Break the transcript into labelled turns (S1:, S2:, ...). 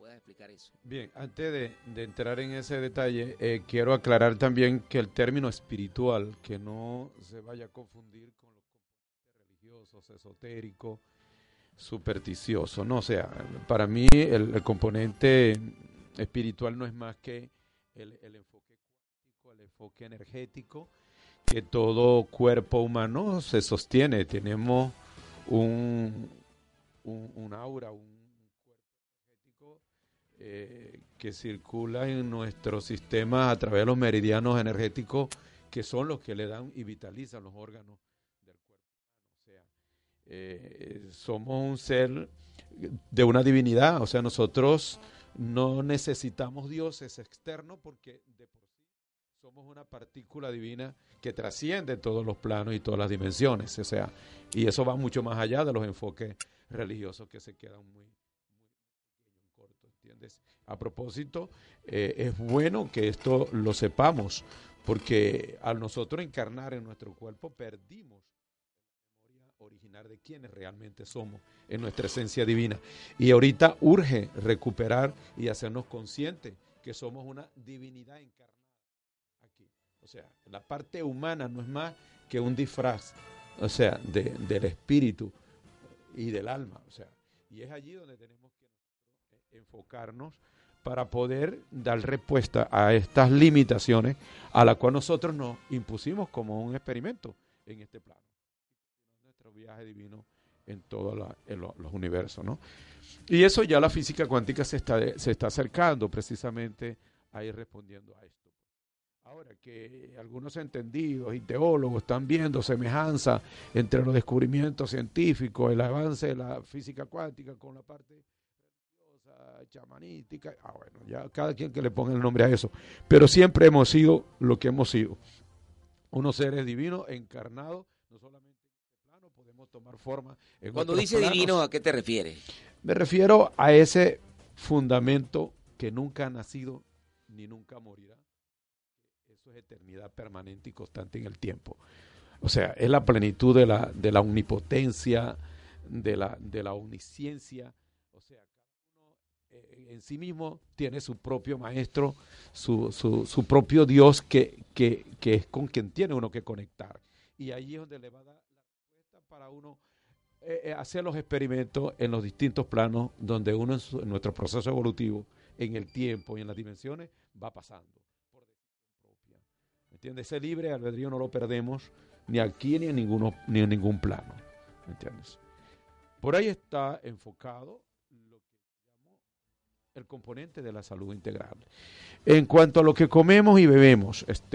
S1: puedas explicar eso.
S2: Bien, antes de, entrar en ese detalle, eh, quiero aclarar también que el término espiritual, que no se vaya a confundir con los religiosos, esotéricos, supersticiosos, no, o sea, para mí el, componente espiritual no es más que el, enfoque cuántico, el enfoque energético, que todo cuerpo humano se sostiene, tenemos un, un, aura, un eh, que circula en nuestro sistema a través de los meridianos energéticos que son los que le dan y vitalizan los órganos del cuerpo O sea, eh, somos un ser de una divinidad, o sea, nosotros no necesitamos dioses externos porque de por sí somos una partícula divina que trasciende todos los planos y todas las dimensiones, o sea, y eso va mucho más allá de los enfoques religiosos que se quedan muy a propósito, eh, es bueno que esto lo sepamos, porque al nosotros encarnar en nuestro cuerpo perdimos la memoria original de quienes realmente somos en nuestra esencia divina. Y ahorita urge recuperar y hacernos conscientes que somos una divinidad encarnada aquí. O sea, la parte humana no es más que un disfraz, o sea, del espíritu y del alma. O sea, y es allí donde tenemos que enfocarnos para poder dar respuesta a estas limitaciones a las cuales nosotros nos impusimos como un experimento en este plano. Nuestro viaje divino en todos los universos. ¿no? Y eso ya la física cuántica se está, se está acercando precisamente a ir respondiendo a esto. Ahora que algunos entendidos y teólogos están viendo semejanza entre los descubrimientos científicos, el avance de la física cuántica con la parte chamanística, ah, bueno, ya cada quien que le ponga el nombre a eso, pero siempre hemos sido lo que hemos sido, unos seres divinos encarnados, no solamente en este plano, podemos tomar forma.
S1: En Cuando dice divino, ¿a qué te refieres?
S2: Me refiero a ese fundamento que nunca ha nacido ni nunca morirá. Eso es eternidad permanente y constante en el tiempo. O sea, es la plenitud de la, de la omnipotencia, de la, de la omnisciencia, en sí mismo tiene su propio maestro, su, su, propio Dios que, que, es con quien tiene uno que conectar. Y ahí es donde le va a dar la respuesta para uno eh, eh, hacer los experimentos en los distintos planos donde uno en, nuestro proceso evolutivo, en el tiempo y en las dimensiones, va pasando por decisión propia. ¿Me entiendes? Ese libre albedrío no lo perdemos ni aquí ni en, ninguno, ni en ningún plano. ¿Me entiendes? Por ahí está enfocado el componente de la salud integral. En cuanto a lo que comemos y bebemos, este,